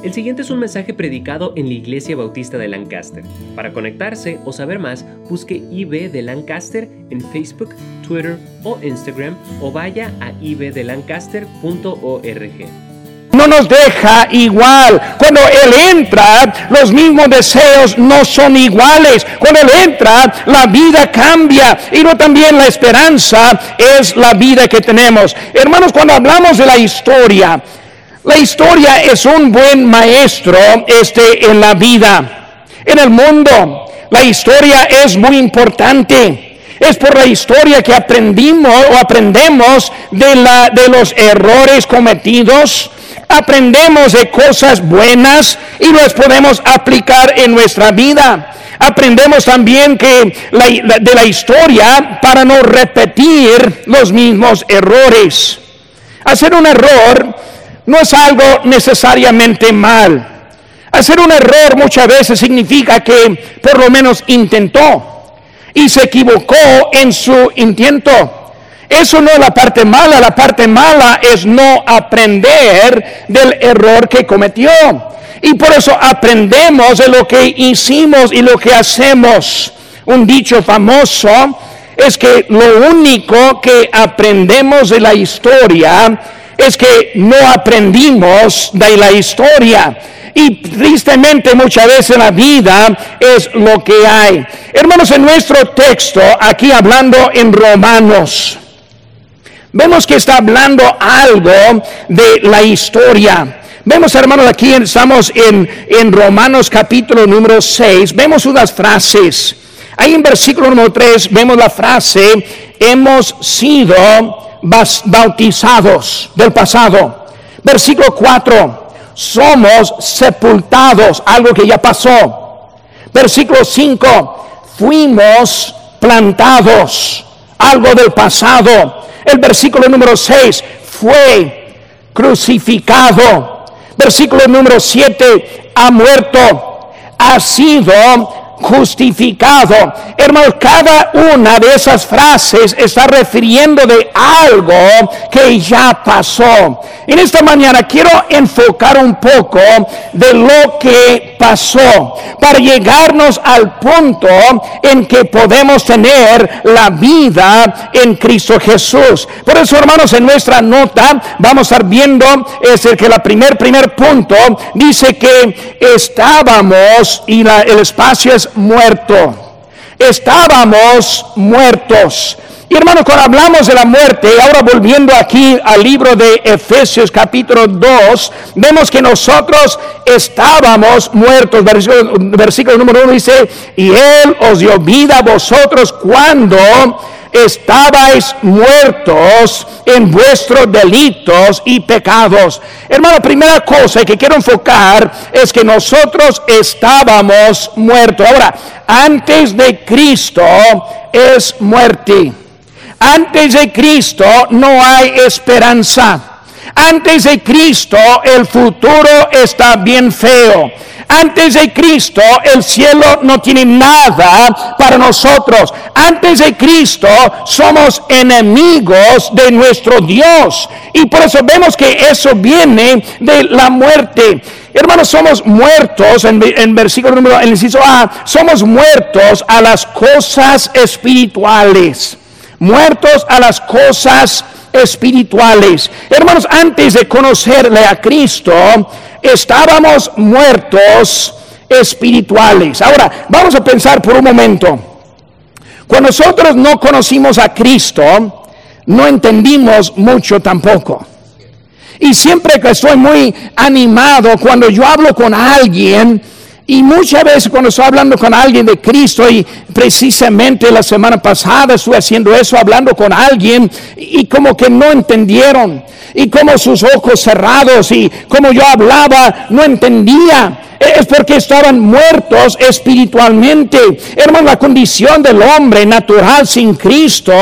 El siguiente es un mensaje predicado en la Iglesia Bautista de Lancaster. Para conectarse o saber más, busque IB de Lancaster en Facebook, Twitter o Instagram o vaya a ibdelancaster.org. No nos deja igual. Cuando Él entra, los mismos deseos no son iguales. Cuando Él entra, la vida cambia. Y no también la esperanza es la vida que tenemos. Hermanos, cuando hablamos de la historia, la historia es un buen maestro este, en la vida, en el mundo. La historia es muy importante. Es por la historia que aprendimos o aprendemos de, la, de los errores cometidos, aprendemos de cosas buenas y las podemos aplicar en nuestra vida. Aprendemos también que de la historia para no repetir los mismos errores. Hacer un error no es algo necesariamente mal. Hacer un error muchas veces significa que por lo menos intentó y se equivocó en su intento. Eso no es la parte mala, la parte mala es no aprender del error que cometió. Y por eso aprendemos de lo que hicimos y lo que hacemos. Un dicho famoso es que lo único que aprendemos de la historia es que no aprendimos de la historia. Y tristemente muchas veces en la vida es lo que hay. Hermanos, en nuestro texto, aquí hablando en Romanos, vemos que está hablando algo de la historia. Vemos, hermanos, aquí estamos en, en Romanos capítulo número 6, vemos unas frases. Ahí en versículo número 3 vemos la frase, hemos sido bautizados del pasado. Versículo 4, somos sepultados, algo que ya pasó. Versículo 5, fuimos plantados, algo del pasado. El versículo número 6, fue crucificado. Versículo número 7, ha muerto, ha sido justificado. Hermanos, cada una de esas frases está refiriendo de algo que ya pasó. En esta mañana quiero enfocar un poco de lo que pasó para llegarnos al punto en que podemos tener la vida en Cristo Jesús. Por eso, hermanos, en nuestra nota vamos a estar viendo es el que la primer primer punto dice que estábamos y el espacio es muerto. Estábamos muertos. Y hermanos, cuando hablamos de la muerte, ahora volviendo aquí al libro de Efesios capítulo 2, vemos que nosotros estábamos muertos. Versículo, versículo número 1 dice, y Él os dio vida a vosotros cuando estabais muertos en vuestros delitos y pecados. Hermano, primera cosa que quiero enfocar es que nosotros estábamos muertos. Ahora, antes de Cristo es muerte. Antes de Cristo no hay esperanza. Antes de Cristo el futuro está bien feo. Antes de Cristo el cielo no tiene nada para nosotros. Antes de Cristo somos enemigos de nuestro Dios. Y por eso vemos que eso viene de la muerte. Hermanos, somos muertos, en, versículo número, en el inciso A, somos muertos a las cosas espirituales. Muertos a las cosas espirituales. Hermanos, antes de conocerle a Cristo, estábamos muertos espirituales. Ahora, vamos a pensar por un momento. Cuando nosotros no conocimos a Cristo, no entendimos mucho tampoco. Y siempre que estoy muy animado, cuando yo hablo con alguien, y muchas veces cuando estoy hablando con alguien de Cristo, y precisamente la semana pasada estuve haciendo eso, hablando con alguien, y como que no entendieron, y como sus ojos cerrados, y como yo hablaba, no entendía es porque estaban muertos espiritualmente. Hermano, la condición del hombre natural sin Cristo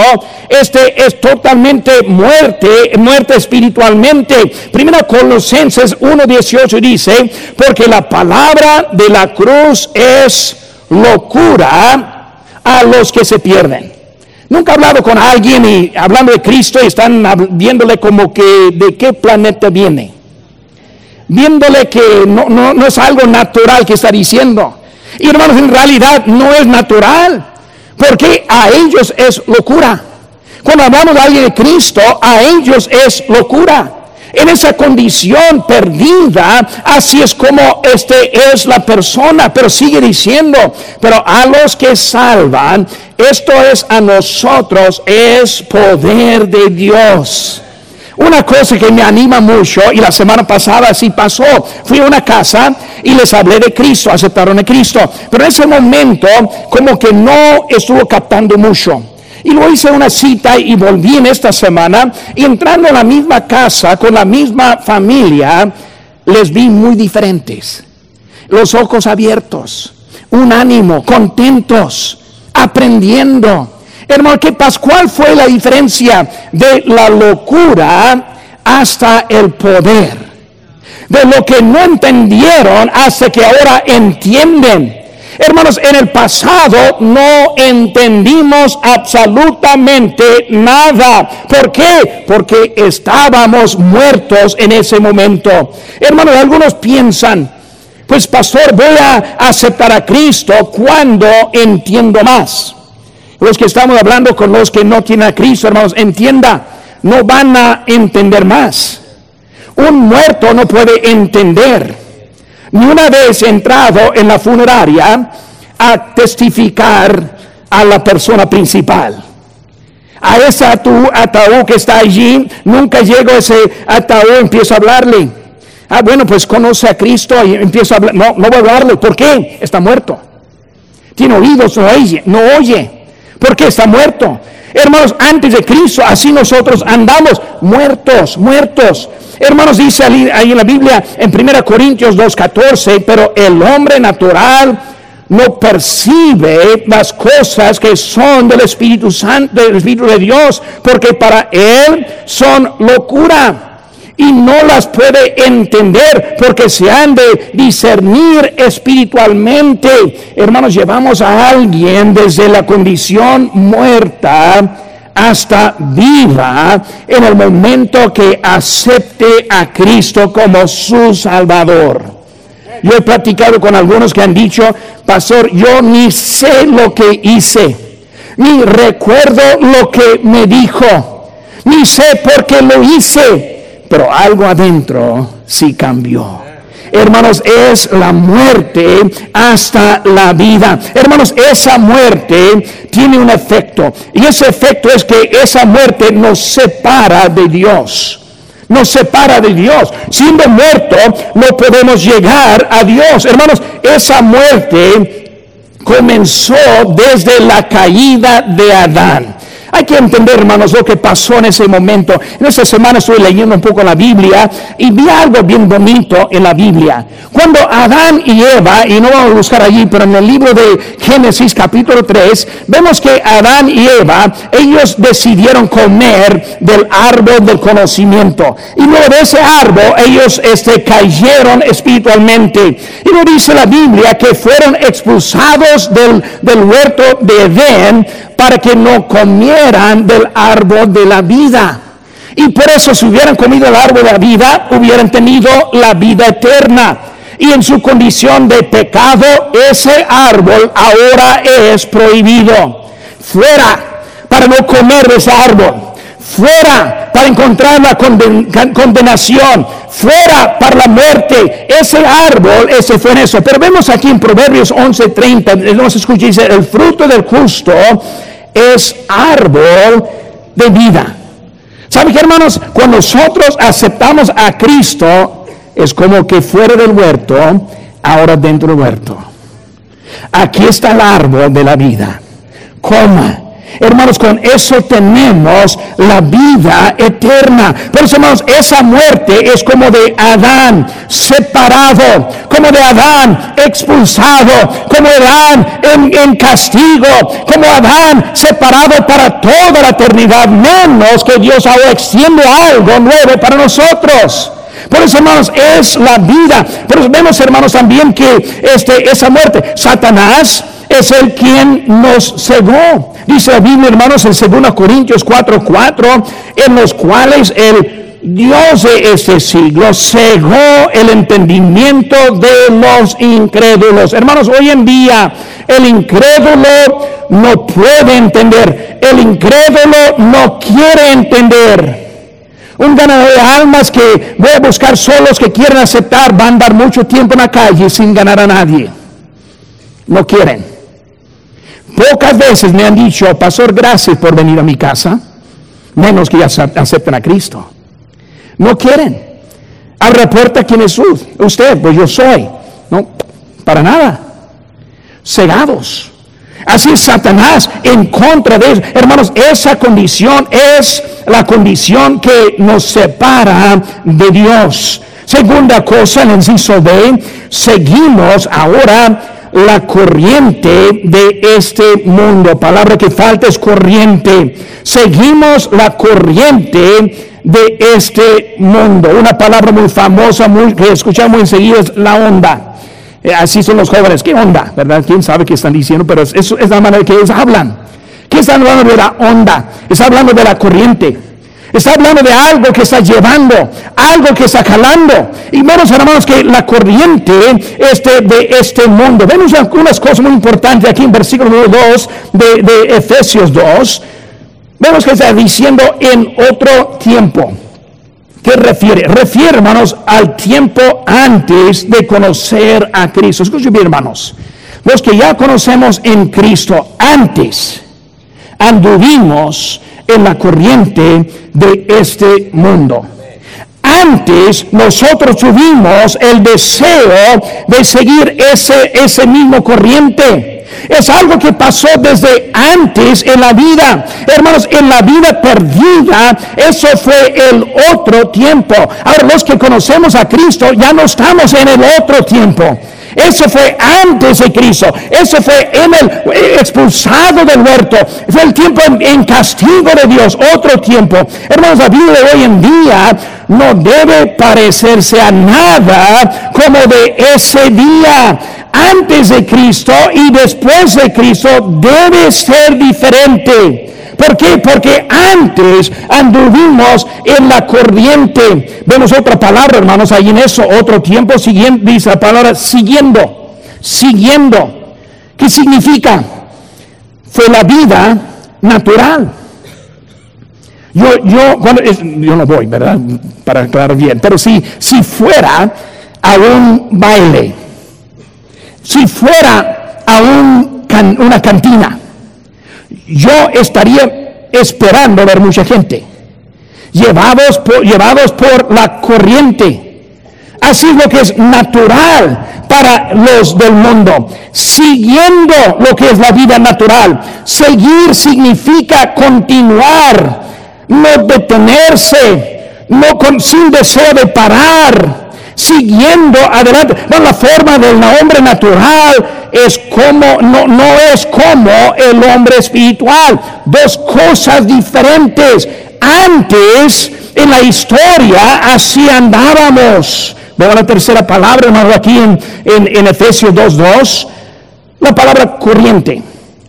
este es totalmente muerte, muerte espiritualmente. Primero Colosenses 1:18 dice, porque la palabra de la cruz es locura a los que se pierden. Nunca he hablado con alguien y hablando de Cristo y están viéndole como que de qué planeta viene. Viéndole que no, no, no es algo natural que está diciendo. Y hermanos, en realidad no es natural, porque a ellos es locura. Cuando hablamos de alguien de Cristo, a ellos es locura. En esa condición perdida, así es como este es la persona, pero sigue diciendo, pero a los que salvan, esto es a nosotros, es poder de Dios. Una cosa que me anima mucho, y la semana pasada así pasó, fui a una casa y les hablé de Cristo, aceptaron a Cristo, pero en ese momento como que no estuvo captando mucho. Y luego hice una cita y volví en esta semana y entrando en la misma casa con la misma familia, les vi muy diferentes. Los ojos abiertos, un ánimo, contentos, aprendiendo. Hermano, ¿qué pasa? ¿Cuál fue la diferencia de la locura hasta el poder? De lo que no entendieron hasta que ahora entienden. Hermanos, en el pasado no entendimos absolutamente nada. ¿Por qué? Porque estábamos muertos en ese momento. Hermanos, algunos piensan, pues pastor, voy a aceptar a Cristo cuando entiendo más. Los que estamos hablando con los que no tienen a Cristo, hermanos, entienda, no van a entender más. Un muerto no puede entender ni una vez entrado en la funeraria a testificar a la persona principal. A ese ataúd que está allí, nunca llego a ese ataúd, empiezo a hablarle. Ah, bueno, pues conoce a Cristo y empiezo a hablar. No, no voy a hablarle. ¿Por qué? Está muerto. Tiene oídos, no oye. No oye. ¿Por qué está muerto? Hermanos, antes de Cristo, así nosotros andamos muertos, muertos. Hermanos, dice ahí en la Biblia, en 1 Corintios 2.14, pero el hombre natural no percibe las cosas que son del Espíritu Santo, del Espíritu de Dios, porque para él son locura y no las puede entender porque se han de discernir espiritualmente. Hermanos, llevamos a alguien desde la condición muerta hasta viva en el momento que acepte a Cristo como su Salvador. Yo he platicado con algunos que han dicho, pastor, yo ni sé lo que hice, ni recuerdo lo que me dijo, ni sé por qué lo hice, pero algo adentro sí cambió. Hermanos, es la muerte hasta la vida. Hermanos, esa muerte tiene un efecto. Y ese efecto es que esa muerte nos separa de Dios. Nos separa de Dios. Siendo muerto, no podemos llegar a Dios. Hermanos, esa muerte comenzó desde la caída de Adán. Hay que entender, hermanos, lo que pasó en ese momento. En esta semana estoy leyendo un poco la Biblia y vi algo bien bonito en la Biblia. Cuando Adán y Eva, y no vamos a buscar allí, pero en el libro de Génesis capítulo 3, vemos que Adán y Eva, ellos decidieron comer del árbol del conocimiento. Y luego de ese árbol, ellos este, cayeron espiritualmente. Y lo dice la Biblia que fueron expulsados del, del huerto de Edén para que no comieran del árbol de la vida. Y por eso si hubieran comido el árbol de la vida, hubieran tenido la vida eterna. Y en su condición de pecado, ese árbol ahora es prohibido. Fuera para no comer ese árbol. Fuera para encontrar la condenación. Fuera para la muerte. Ese árbol, ese fue en eso. Pero vemos aquí en Proverbios 11:30, nos escucha, dice, el fruto del justo es árbol de vida. ¿Saben qué, hermanos? Cuando nosotros aceptamos a Cristo, es como que fuera del huerto, ahora dentro del huerto. Aquí está el árbol de la vida. Coma Hermanos, con eso tenemos la vida eterna. Por eso, hermanos, esa muerte es como de Adán separado, como de Adán expulsado, como Adán en, castigo, como Adán separado para toda la eternidad, menos que Dios ahora extiende algo nuevo para nosotros. Por eso, hermanos, es la vida. Por eso vemos, hermanos, también que este, esa muerte, Satanás es el quien nos cegó. Dice la Biblia, hermanos, en 2 Corintios 4:4, en los cuales el Dios de este siglo cegó el entendimiento de los incrédulos. Hermanos, hoy en día el incrédulo no puede entender, el incrédulo no quiere entender. Un ganador de almas que voy a buscar solos que quieren aceptar, va a andar mucho tiempo en la calle sin ganar a nadie. No quieren. Pocas veces me han dicho, Pastor, gracias por venir a mi casa, menos que ya acepten a Cristo. No quieren. Abre la puerta quién es usted, pues yo soy. No, para nada. Cegados. Así es Satanás en contra de eso. Hermanos, esa condición es la condición que nos separa de Dios. Segunda cosa, en el inciso B, seguimos ahora la corriente de este mundo. Palabra que falta es corriente. Seguimos la corriente de este mundo. Una palabra muy famosa, muy, que escuchamos enseguida es la onda. Eh, así son los jóvenes. ¿Qué onda? ¿Verdad? ¿Quién sabe qué están diciendo? Pero eso es la manera que ellos hablan. ¿Qué están hablando de la onda? Está hablando de la corriente. Está hablando de algo que está llevando, algo que está jalando. Y menos hermanos que la corriente este, de este mundo. Vemos unas cosas muy importantes aquí en versículo número 2 de, de Efesios 2. Vemos que está diciendo en otro tiempo. ¿Qué refiere? Refiere, hermanos, al tiempo antes de conocer a Cristo. Escuchen bien, hermanos. Los que ya conocemos en Cristo antes, anduvimos en la corriente de este mundo. Antes nosotros tuvimos el deseo de seguir ese, ese mismo corriente. Es algo que pasó desde antes en la vida. Hermanos, en la vida perdida, eso fue el otro tiempo. Ahora los que conocemos a Cristo ya no estamos en el otro tiempo. Eso fue antes de Cristo. Eso fue en el expulsado del huerto. Fue el tiempo en, castigo de Dios. Otro tiempo. Hermanos, la vida de hoy en día no debe parecerse a nada como de ese día antes de Cristo y después de Cristo debe ser diferente. ¿Por qué? Porque antes anduvimos en la corriente. Vemos otra palabra, hermanos, ahí en eso, otro tiempo siguiendo, dice la palabra siguiendo, siguiendo. ¿Qué significa? Fue la vida natural. Yo, yo, cuando, yo no voy, ¿verdad? Para aclarar bien, pero si, si fuera a un baile, si fuera a una cantina, yo estaría esperando ver mucha gente, llevados por, llevados por la corriente. Así lo que es natural para los del mundo, siguiendo lo que es la vida natural. Seguir significa continuar, no detenerse, no con, sin deseo de parar siguiendo adelante. No, la forma del hombre natural es como, no, no es como el hombre espiritual. Dos cosas diferentes. Antes, en la historia, así andábamos. Veo la tercera palabra, hermano, aquí en, en, Efesios 2.2. La palabra corriente.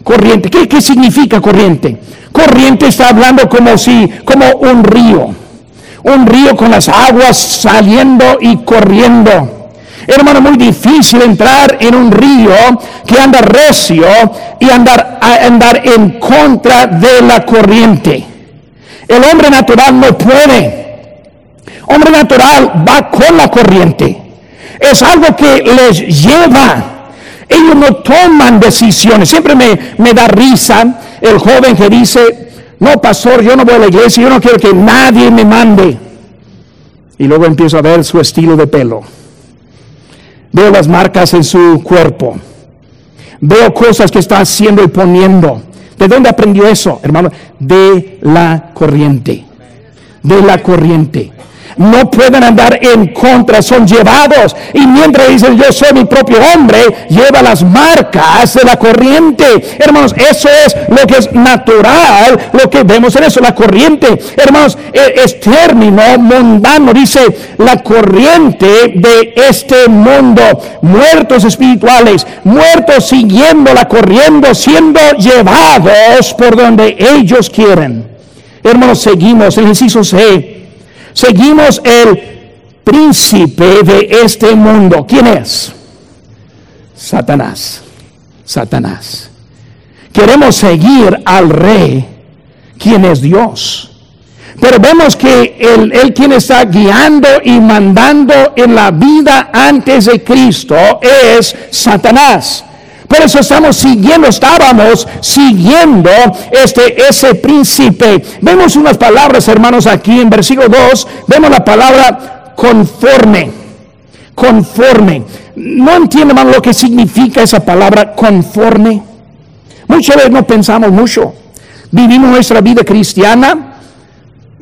Corriente. ¿Qué, ¿Qué significa corriente? Corriente está hablando como si, como un río un río con las aguas saliendo y corriendo. Hermano, muy difícil entrar en un río que anda recio y andar, andar en contra de la corriente. El hombre natural no puede. Hombre natural va con la corriente. Es algo que les lleva. Ellos no toman decisiones. Siempre me, me da risa el joven que dice, no, pastor, yo no voy a la iglesia, yo no quiero que nadie me mande. Y luego empiezo a ver su estilo de pelo. Veo las marcas en su cuerpo. Veo cosas que está haciendo y poniendo. ¿De dónde aprendió eso, hermano? De la corriente. De la corriente no pueden andar en contra, son llevados. Y mientras dicen yo soy mi propio hombre, lleva las marcas de la corriente. Hermanos, eso es lo que es natural, lo que vemos en eso, la corriente. Hermanos, e, es término mundano, dice la corriente de este mundo. Muertos espirituales, muertos siguiéndola, corriendo, siendo llevados por donde ellos quieren. Hermanos, seguimos, inciso C Seguimos el príncipe de este mundo. ¿Quién es? Satanás. Satanás. Queremos seguir al rey, quien es Dios. Pero vemos que el, el, quien está guiando y mandando en la vida antes de Cristo es Satanás. Por eso estamos siguiendo, estábamos siguiendo este, ese príncipe. Vemos unas palabras, hermanos, aquí en versículo 2, vemos la palabra conforme, conforme. No entiendo, hermano, lo que significa esa palabra conforme. Muchas veces no pensamos mucho. Vivimos nuestra vida cristiana,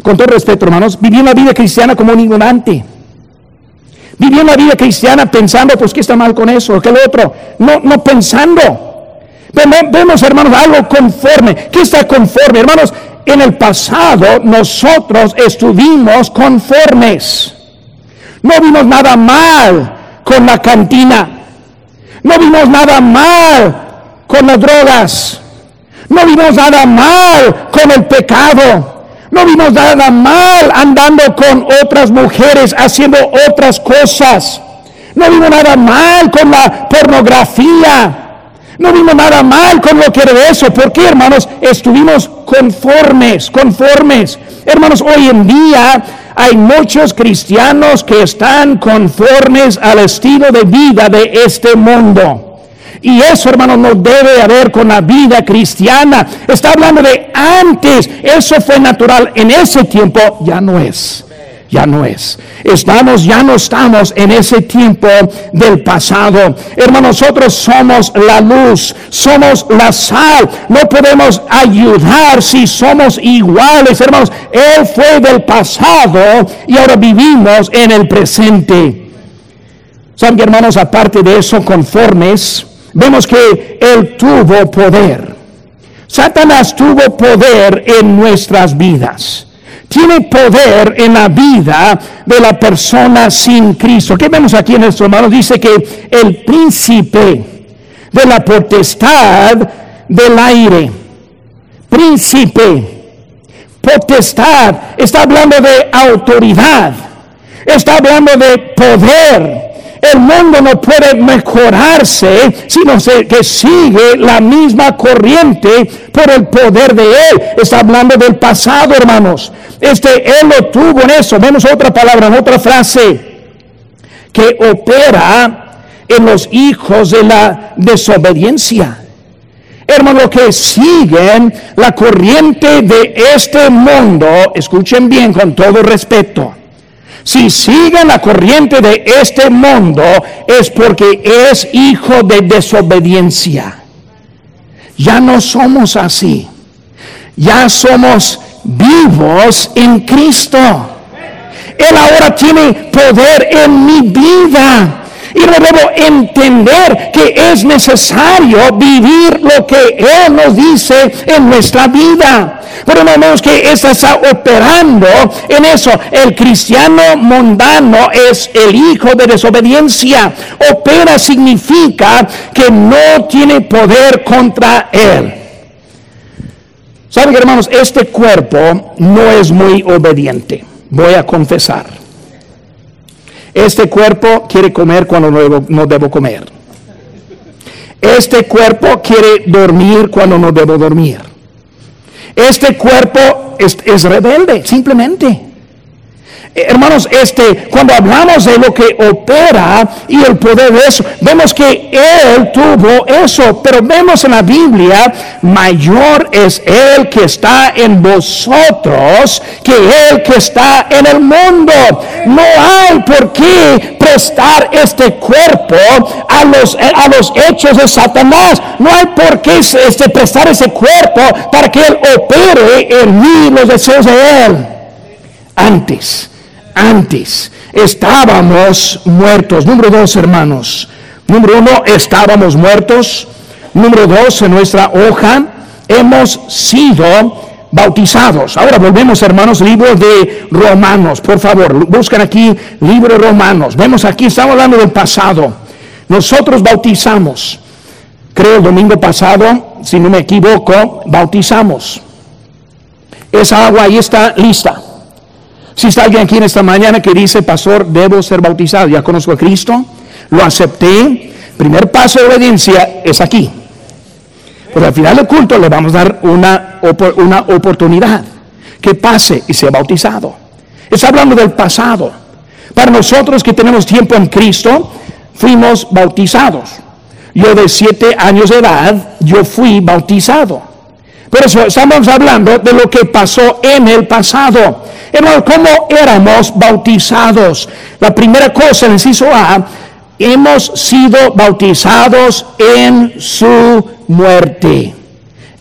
con todo respeto, hermanos, vivimos la vida cristiana como un ignorante. Vivimos la vida cristiana pensando, pues, ¿qué está mal con eso? ¿Qué lo otro? No, no pensando. Vemos, hermanos, algo conforme. ¿Qué está conforme? Hermanos, en el pasado nosotros estuvimos conformes. No vimos nada mal con la cantina. No vimos nada mal con las drogas. No vimos nada mal con el pecado. No vimos nada mal andando con otras mujeres, haciendo otras cosas. No vimos nada mal con la pornografía. No vimos nada mal con lo que era eso. ¿Por qué, hermanos? Estuvimos conformes, conformes. Hermanos, hoy en día hay muchos cristianos que están conformes al estilo de vida de este mundo. Y eso, hermano, no debe haber con la vida cristiana. Está hablando de antes. Eso fue natural. En ese tiempo ya no es. Ya no es. Estamos, ya no estamos en ese tiempo del pasado. Hermanos, nosotros somos la luz, somos la sal. No podemos ayudar si somos iguales, hermanos. Él fue del pasado y ahora vivimos en el presente. ¿Saben, hermanos? Aparte de eso, conformes vemos que Él tuvo poder. Satanás tuvo poder en nuestras vidas. Tiene poder en la vida de la persona sin Cristo. ¿Qué vemos aquí en nuestro hermano? Dice que el príncipe de la potestad del aire, príncipe, potestad, está hablando de autoridad, está hablando de poder, el mundo no puede mejorarse, sino que sigue la misma corriente por el poder de Él. Está hablando del pasado, hermanos. Este, Él lo tuvo en eso. Vemos otra palabra, otra frase, que opera en los hijos de la desobediencia. Hermanos, que siguen la corriente de este mundo, escuchen bien con todo respeto si siguen la corriente de este mundo es porque es hijo de desobediencia. Ya no somos así. Ya somos vivos en Cristo. Él ahora tiene poder en mi vida. Y no debo entender que es necesario vivir lo que Él nos dice en nuestra vida. Pero no vemos que esta está operando en eso. El cristiano mundano es el hijo de desobediencia. Opera significa que no tiene poder contra Él. Saben, hermanos, este cuerpo no es muy obediente. Voy a confesar. Este cuerpo quiere comer cuando no debo, comer. Este cuerpo quiere dormir cuando no debo dormir. Este cuerpo es, rebelde, simplemente. Eh, hermanos, este, cuando hablamos de lo que opera y el poder de eso, vemos que Él tuvo eso, pero vemos en la Biblia, mayor es Él que está en vosotros que Él que está en el mundo. No hay por qué prestar este cuerpo a los, a los hechos de Satanás. No hay por qué este, prestar ese cuerpo para que Él opere en mí los deseos de Él. Antes antes estábamos muertos. Número dos, hermanos. Número uno, estábamos muertos. Número dos, en nuestra hoja hemos sido bautizados. Ahora volvemos, hermanos, libro de Romanos. Por favor, buscan aquí libro de Romanos. Vemos aquí, estamos hablando del pasado. Nosotros bautizamos. Creo el domingo pasado, si no me equivoco, bautizamos. Esa agua ahí está lista. Si está alguien aquí en esta mañana que dice, pastor, debo ser bautizado, ya conozco a Cristo, lo acepté, primer paso de obediencia es aquí. Pues al final del culto le vamos a dar una, una oportunidad que pase y sea bautizado. Está hablando del pasado. Para nosotros que tenemos tiempo en Cristo, fuimos bautizados. Yo de siete años de edad, yo fui bautizado. Por eso estamos hablando de lo que pasó en el pasado. Hermano, ¿cómo éramos bautizados? La primera cosa, el inciso A, hemos sido bautizados en su muerte.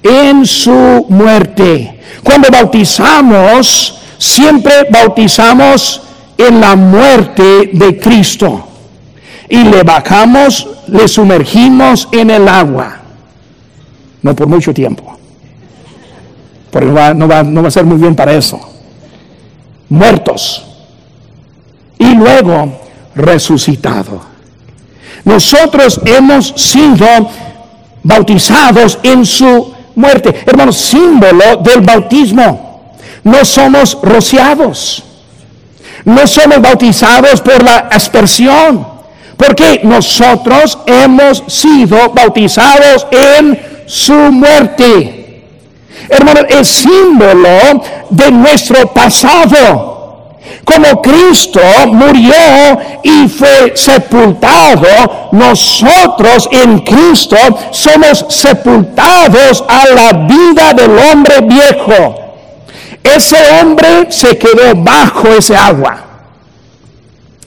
En su muerte. Cuando bautizamos, siempre bautizamos en la muerte de Cristo. Y le bajamos, le sumergimos en el agua. No por mucho tiempo. Porque no va, no va, no va a ser muy bien para eso. Muertos. Y luego resucitado. Nosotros hemos sido bautizados en su muerte. Hermanos, símbolo del bautismo. No somos rociados. No somos bautizados por la aspersión. Porque nosotros hemos sido bautizados en su muerte. Hermanos, es símbolo de nuestro pasado como Cristo murió y fue sepultado, nosotros en Cristo somos sepultados a la vida del hombre viejo. Ese hombre se quedó bajo ese agua.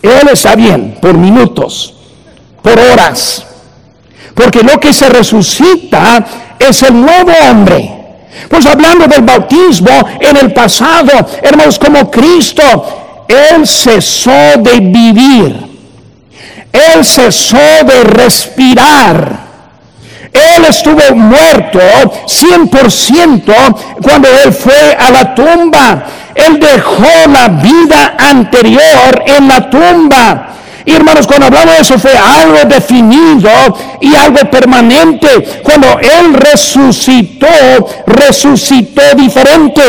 Él está bien por minutos, por horas. Porque lo que se resucita es el nuevo hombre. Pues hablando del bautismo en el pasado, hermanos, como Cristo él cesó de vivir. Él cesó de respirar. Él estuvo muerto 100% cuando Él fue a la tumba. Él dejó la vida anterior en la tumba. Y hermanos, cuando hablamos de eso fue algo definido y algo permanente. Cuando Él resucitó, resucitó diferente.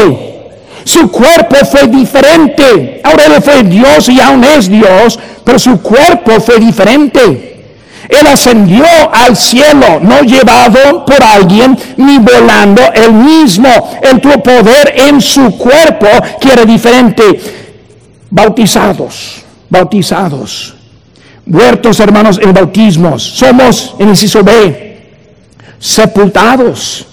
Su cuerpo fue diferente. Ahora él fue Dios y aún es Dios, pero su cuerpo fue diferente. Él ascendió al cielo, no llevado por alguien, ni volando él mismo. Él tuvo poder en su cuerpo que era diferente. Bautizados, bautizados. Muertos, hermanos, en bautismos. Somos, en el inciso B, sepultados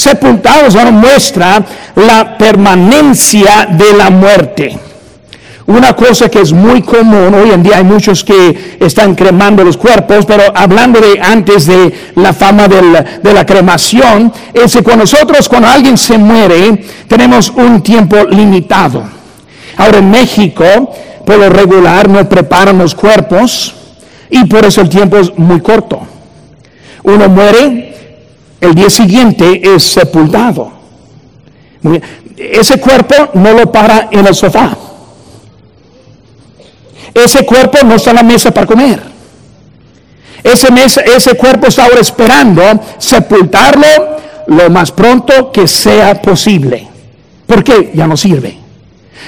sepultados ahora muestra la permanencia de la muerte. Una cosa que es muy común, hoy en día hay muchos que están cremando los cuerpos, pero hablando de antes de la fama de la cremación, es que cuando nosotros, cuando alguien se muere, tenemos un tiempo limitado. Ahora en México, lo regular, no preparan los cuerpos y por eso el tiempo es muy corto. Uno muere, el día siguiente es sepultado. Ese cuerpo no lo para en el sofá. Ese cuerpo no está en la mesa para comer. Ese, mesa, ese cuerpo está ahora esperando sepultarlo lo más pronto que sea posible. Porque ya no sirve.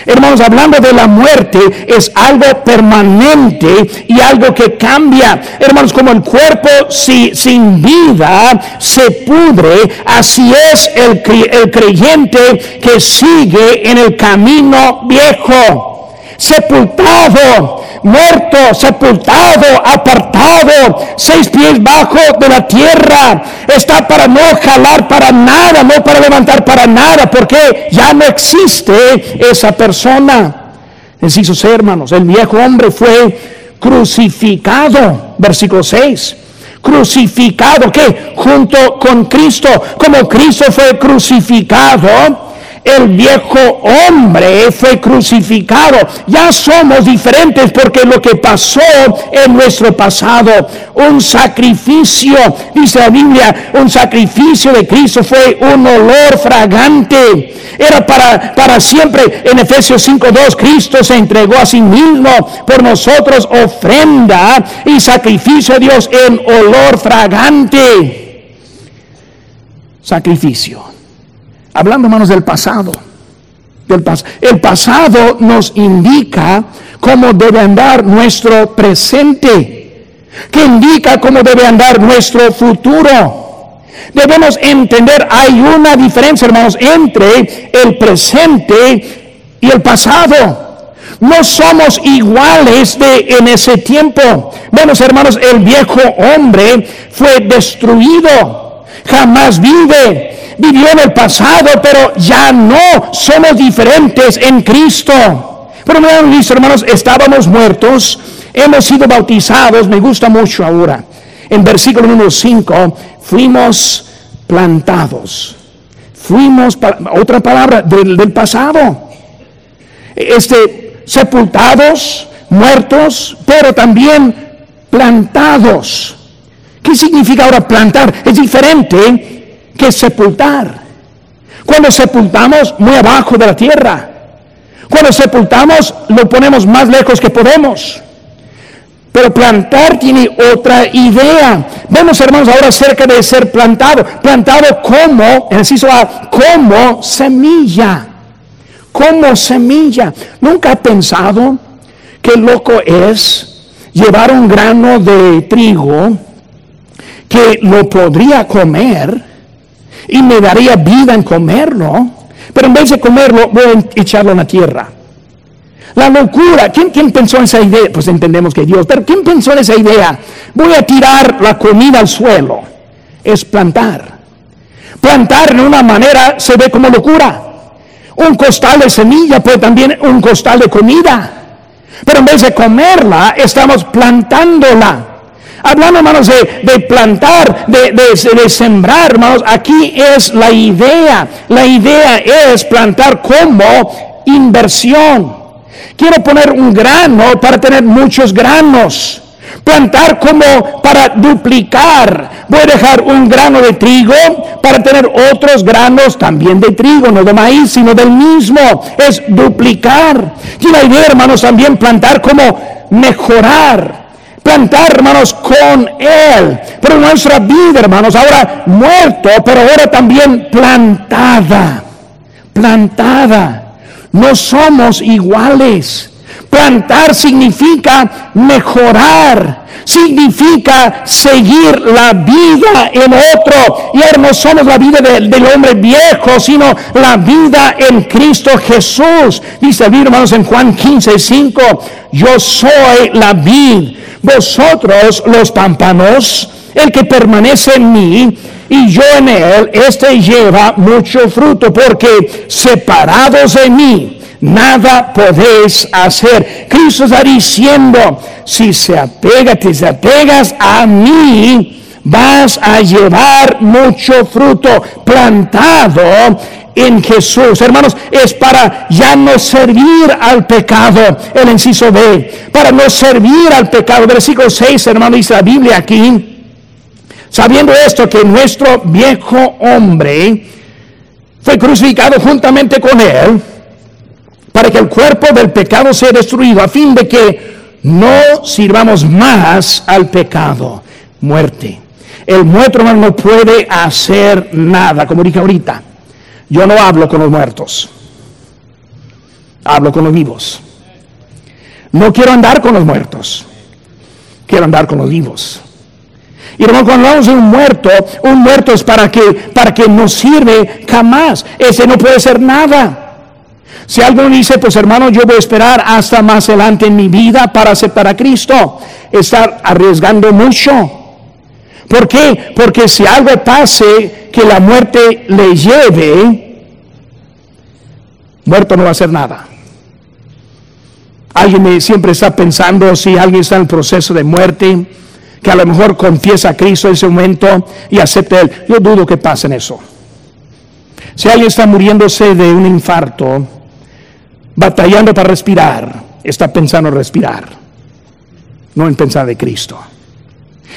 Hermanos, hablando de la muerte, es algo permanente y algo que cambia. Hermanos, como el cuerpo si, sin vida se pudre, así es el, el creyente que sigue en el camino viejo, sepultado muerto, sepultado, apartado, seis pies bajo de la tierra. Está para no jalar para nada, no para levantar para nada, porque ya no existe esa persona. Ser, hermanos, el viejo hombre fue crucificado, versículo 6 crucificado, que junto con Cristo, como Cristo fue crucificado, el viejo hombre fue crucificado. Ya somos diferentes porque lo que pasó en nuestro pasado, un sacrificio, dice la Biblia, un sacrificio de Cristo fue un olor fragante. Era para, para siempre. En Efesios 5.2, Cristo se entregó a sí mismo por nosotros ofrenda y sacrificio a Dios en olor fragante. Sacrificio. Hablando, hermanos, del pasado. El pasado nos indica cómo debe andar nuestro presente, que indica cómo debe andar nuestro futuro. Debemos entender, hay una diferencia, hermanos, entre el presente y el pasado. No somos iguales de en ese tiempo. Bueno, hermanos, el viejo hombre fue destruido. Jamás vive vivió en el pasado, pero ya no somos diferentes en Cristo. Pero mis hermanos, estábamos muertos, hemos sido bautizados, me gusta mucho ahora. En versículo número 5, fuimos plantados. Fuimos, otra palabra del, del pasado. Este, sepultados, muertos, pero también plantados. ¿Qué significa ahora plantar? Es diferente que sepultar. Cuando sepultamos muy abajo de la tierra. Cuando sepultamos lo ponemos más lejos que podemos. Pero plantar tiene otra idea. Vemos, hermanos, ahora acerca de ser plantado. Plantado como, A, como semilla. Como semilla. ¿Nunca ha pensado qué loco es llevar un grano de trigo que lo podría comer? Y me daría vida en comerlo, pero en vez de comerlo voy a echarlo en la tierra. La locura, ¿quién, ¿quién pensó en esa idea? Pues entendemos que Dios, pero ¿quién pensó en esa idea? Voy a tirar la comida al suelo. Es plantar. Plantar en una manera se ve como locura. Un costal de semilla puede también un costal de comida. Pero en vez de comerla, estamos plantándola. Hablando, hermanos, de, plantar, de, de, sembrar, hermanos, aquí es la idea. La idea es plantar como inversión. Quiero poner un grano para tener muchos granos. Plantar como para duplicar. Voy a dejar un grano de trigo para tener otros granos también de trigo, no de maíz, sino del mismo. Es duplicar. Y la idea, hermanos, también plantar como mejorar plantar, hermanos, con Él. Pero nuestra vida, hermanos, ahora muerto, pero ahora también plantada. Plantada. No somos iguales. Plantar significa mejorar, significa seguir la vida en otro. Y no somos la vida del hombre viejo, sino la vida en Cristo Jesús. Dice el hermanos, en Juan 15, 5, yo soy la vida vosotros los pámpanos, el que permanece en mí y yo en él, este lleva mucho fruto, porque separados de mí, nada podéis hacer. Cristo está diciendo, si se apega, te se apegas a mí, vas a llevar mucho fruto plantado en Jesús. Hermanos, es para ya no servir al pecado, el inciso B, para no servir al pecado. Versículo 6, hermano, dice la Biblia aquí, sabiendo esto que nuestro viejo hombre fue crucificado juntamente con él, para que el cuerpo del pecado sea destruido, a fin de que no sirvamos más al pecado. Muerte. El muerto no puede hacer nada, como dije ahorita. Yo no hablo con los muertos, hablo con los vivos. No quiero andar con los muertos, quiero andar con los vivos. Y hermano, cuando hablamos de un muerto, un muerto es para que, para que no sirve jamás. Ese no puede ser nada. Si alguien dice, pues hermano, yo voy a esperar hasta más adelante en mi vida para aceptar a Cristo, estar arriesgando mucho. ¿Por qué? Porque si algo pase que la muerte le lleve, muerto no va a hacer nada. Alguien siempre está pensando si alguien está en el proceso de muerte, que a lo mejor confiesa a Cristo en ese momento y acepta Él. Yo dudo que pase en eso. Si alguien está muriéndose de un infarto, batallando para respirar, está pensando en respirar, no en pensar de Cristo.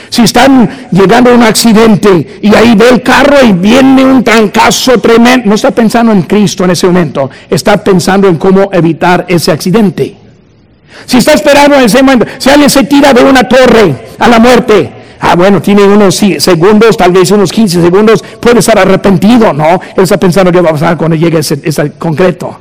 Si están llegando a un accidente y ahí ve el carro y viene un trancazo tremendo, no está pensando en Cristo en ese momento, está pensando en cómo evitar ese accidente. Si está esperando en ese momento, si alguien se tira de una torre a la muerte, ah, bueno, tiene unos segundos, tal vez unos 15 segundos, puede estar arrepentido, ¿no? Él está pensando qué va a pasar cuando llegue ese, ese concreto.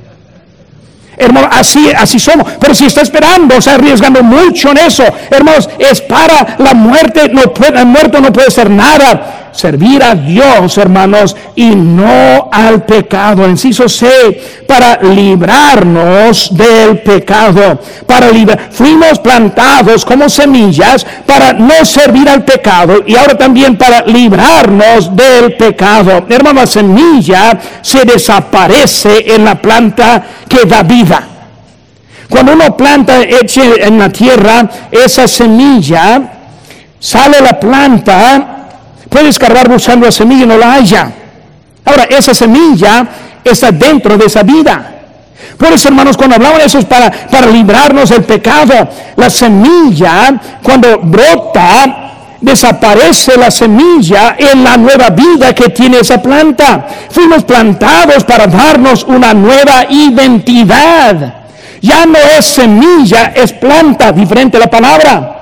Hermano, así, así somos. Pero si está esperando, está arriesgando mucho en eso. Hermanos, es para la muerte. No puede, el muerto no puede ser nada servir a Dios, hermanos, y no al pecado. Inciso C, para librarnos del pecado. Para librar, fuimos plantados como semillas para no servir al pecado y ahora también para librarnos del pecado. Hermano, la semilla se desaparece en la planta que da vida. Cuando uno planta eche en la tierra esa semilla, sale la planta puede escarbar buscando la semilla y no la haya. Ahora, esa semilla está dentro de esa vida. Por hermanos, cuando hablamos de eso es para, para librarnos del pecado. La semilla, cuando brota, desaparece la semilla en la nueva vida que tiene esa planta. Fuimos plantados para darnos una nueva identidad. Ya no es semilla, es planta, diferente la palabra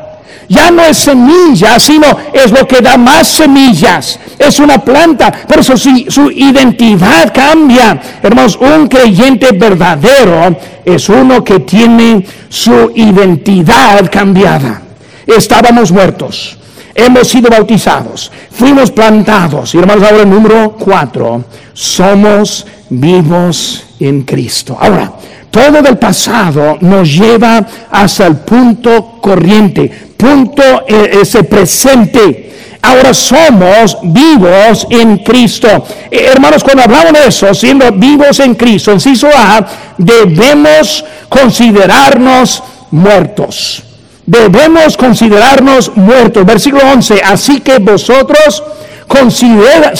ya no es semilla, sino es lo que da más semillas. Es una planta, por eso su, su identidad cambia. Hermanos, un creyente verdadero es uno que tiene su identidad cambiada. Estábamos muertos, hemos sido bautizados, fuimos plantados. Y hermanos, ahora el número cuatro, somos vivos en Cristo. Ahora, todo del pasado nos lleva hasta el punto corriente, punto eh, ese presente. Ahora somos vivos en Cristo. Eh, hermanos, cuando hablamos de eso, siendo vivos en Cristo, inciso A, debemos considerarnos muertos. Debemos considerarnos muertos. Versículo 11, así que vosotros considera,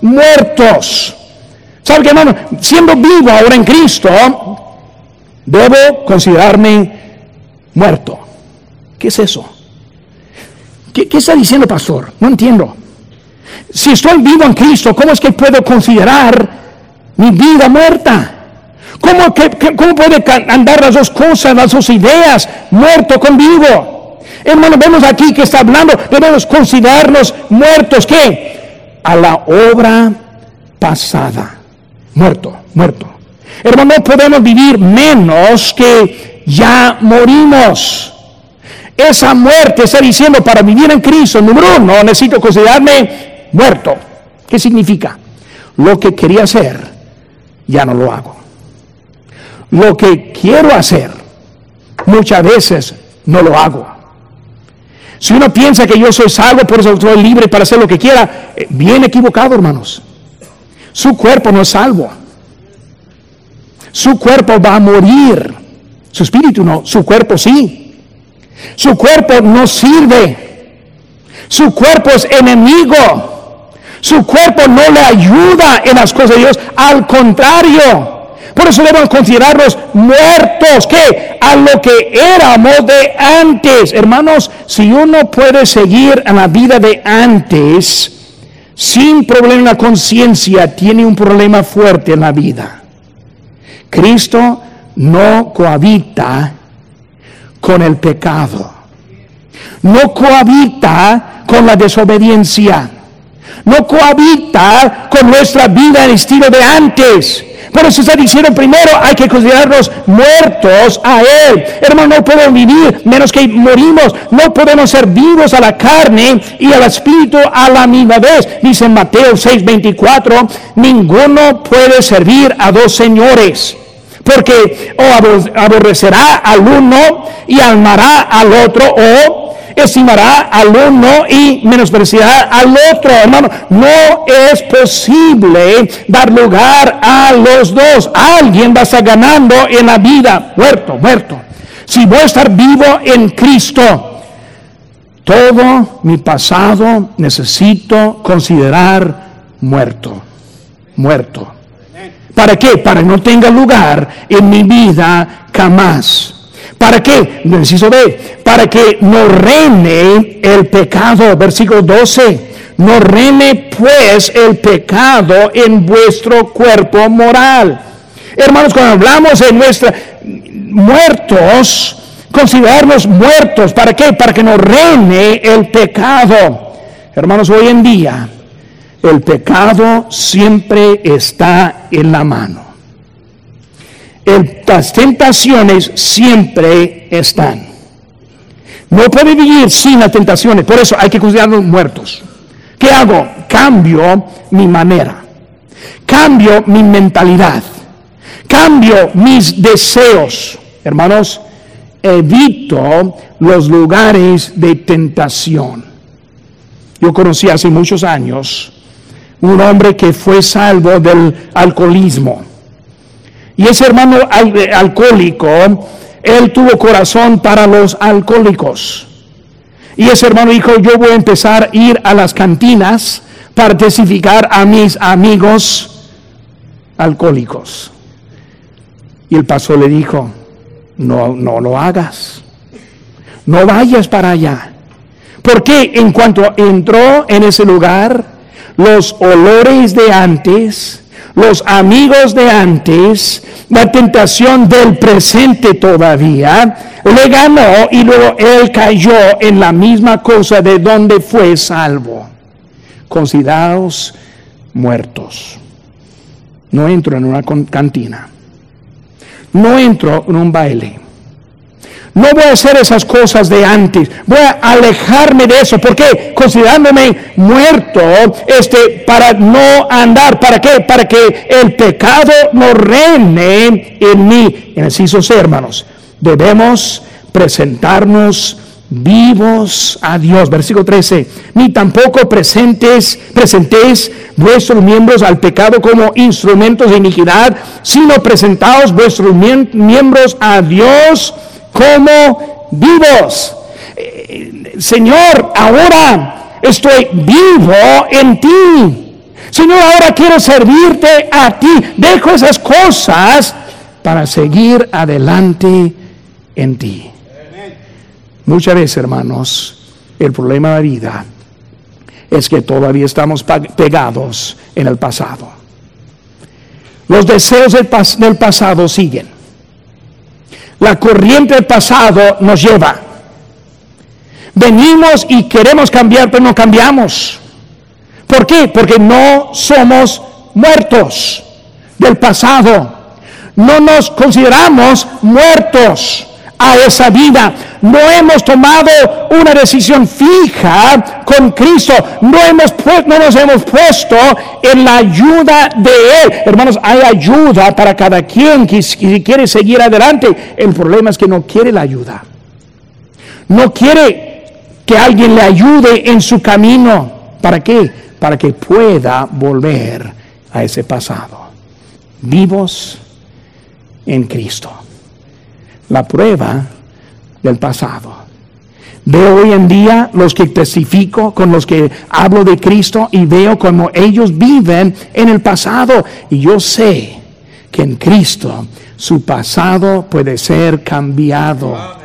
muertos. ¿Sabe qué, hermano? Siendo vivo ahora en Cristo, debo considerarme muerto. ¿Qué es eso? ¿Qué, está diciendo, pastor? No entiendo. Si estoy vivo en Cristo, ¿cómo es que puedo considerar mi vida muerta? ¿Cómo, ¿Cómo puede andar las dos cosas, las dos ideas, muerto con vivo? Hermano, vemos aquí que está hablando, debemos considerarnos muertos, ¿qué? A la obra pasada. Muerto, muerto. Hermano, no podemos vivir menos que ya morimos. Esa muerte está diciendo para vivir en Cristo, número uno, necesito considerarme muerto. ¿Qué significa? Lo que quería hacer, ya no lo hago. Lo que quiero hacer, muchas veces no lo hago. Si uno piensa que yo soy salvo, por eso soy libre para hacer lo que quiera, eh, bien equivocado, hermanos. Su cuerpo no es salvo. Su cuerpo va a morir. Su espíritu no, su cuerpo sí. Su cuerpo no sirve. Su cuerpo es enemigo. Su cuerpo no le ayuda en las cosas de Dios. Al contrario. Por eso debemos considerarnos muertos, que a lo que éramos de antes. Hermanos, si uno puede seguir en la vida de antes sin problema en la conciencia, tiene un problema fuerte en la vida. Cristo no cohabita con el pecado. No cohabita con la desobediencia. No cohabita con nuestra vida en estilo de antes. Por eso está diciendo primero hay que considerarnos muertos a Él. Hermano, no podemos vivir menos que morimos. No podemos ser vivos a la carne y al espíritu a la misma vez. Dice Mateo 6:24, ninguno puede servir a dos señores porque o aborrecerá al uno y amará al otro, o estimará al uno y menospreciará al otro. Hermano, no es posible dar lugar a los dos. Alguien va a estar ganando en la vida, muerto, muerto. Si voy a estar vivo en Cristo, todo mi pasado necesito considerar muerto, muerto. ¿Para qué? Para que no tenga lugar en mi vida jamás. ¿Para qué? Necesito ver. Para que no reine el pecado. Versículo 12. No reine pues el pecado en vuestro cuerpo moral. Hermanos, cuando hablamos de nuestra muertos, considerarnos muertos. ¿Para qué? Para que no reine el pecado. Hermanos, hoy en día el pecado siempre está en la mano. Las tentaciones siempre están. No puede vivir sin las tentaciones, por eso hay que considerar los muertos. ¿Qué hago? Cambio mi manera, cambio mi mentalidad, cambio mis deseos. Hermanos, evito los lugares de tentación. Yo conocí hace muchos años un hombre que fue salvo del alcoholismo. Y ese hermano alcohólico, él tuvo corazón para los alcohólicos. Y ese hermano dijo, yo voy a empezar a ir a las cantinas para testificar a mis amigos alcohólicos. Y el pastor le dijo, no, no lo hagas. No vayas para allá. Porque en cuanto entró en ese lugar, los olores de antes, los amigos de antes, la tentación del presente todavía, le ganó y luego él cayó en la misma cosa de donde fue salvo. Considerados muertos. No entro en una cantina. No entro en un baile. No voy a hacer esas cosas de antes. Voy a alejarme de eso. ¿Por qué? Considerándome muerto, este, para no andar. ¿Para qué? Para que el pecado no reine en mí. En esos hermanos, debemos presentarnos vivos a Dios. Versículo 13. Ni tampoco presentes, presentéis vuestros miembros al pecado como instrumentos de iniquidad, sino presentaos vuestros miembros a Dios como vivos. Eh, Señor, ahora estoy vivo en ti. Señor, ahora quiero servirte a ti. Dejo esas cosas para seguir adelante en ti. Muchas veces, hermanos, el problema de la vida es que todavía estamos pegados en el pasado. Los deseos del pasado siguen. La corriente del pasado nos lleva. Venimos y queremos cambiar, pero no cambiamos. ¿Por qué? Porque no somos muertos del pasado. No nos consideramos muertos a esa vida. No hemos tomado una decisión fija con Cristo. No, hemos, no nos hemos puesto en la ayuda de Él. Hermanos, hay ayuda para cada quien que, que quiere seguir adelante. El problema es que no quiere la ayuda. No quiere que alguien le ayude en su camino. ¿Para qué? Para que pueda volver a ese pasado. Vivos en Cristo la prueba del pasado. Veo hoy en día los que testifico, con los que hablo de Cristo y veo cómo ellos viven en el pasado. Y yo sé que en Cristo su pasado puede ser cambiado.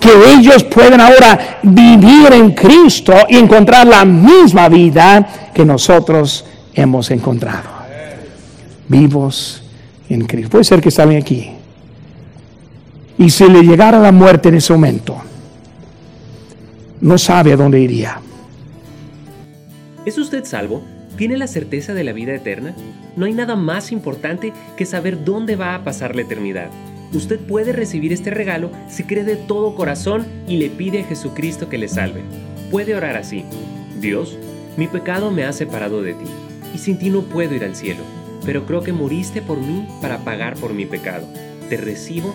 Que ellos pueden ahora vivir en Cristo y encontrar la misma vida que nosotros hemos encontrado. Vivos en Cristo. Puede ser que estén aquí y si le llegara la muerte en ese momento, no sabe a dónde iría. ¿Es usted salvo? ¿Tiene la certeza de la vida eterna? No hay nada más importante que saber dónde va a pasar la eternidad. Usted puede recibir este regalo si cree de todo corazón y le pide a Jesucristo que le salve. Puede orar así. Dios, mi pecado me ha separado de ti, y sin ti no puedo ir al cielo, pero creo que moriste por mí para pagar por mi pecado te recibo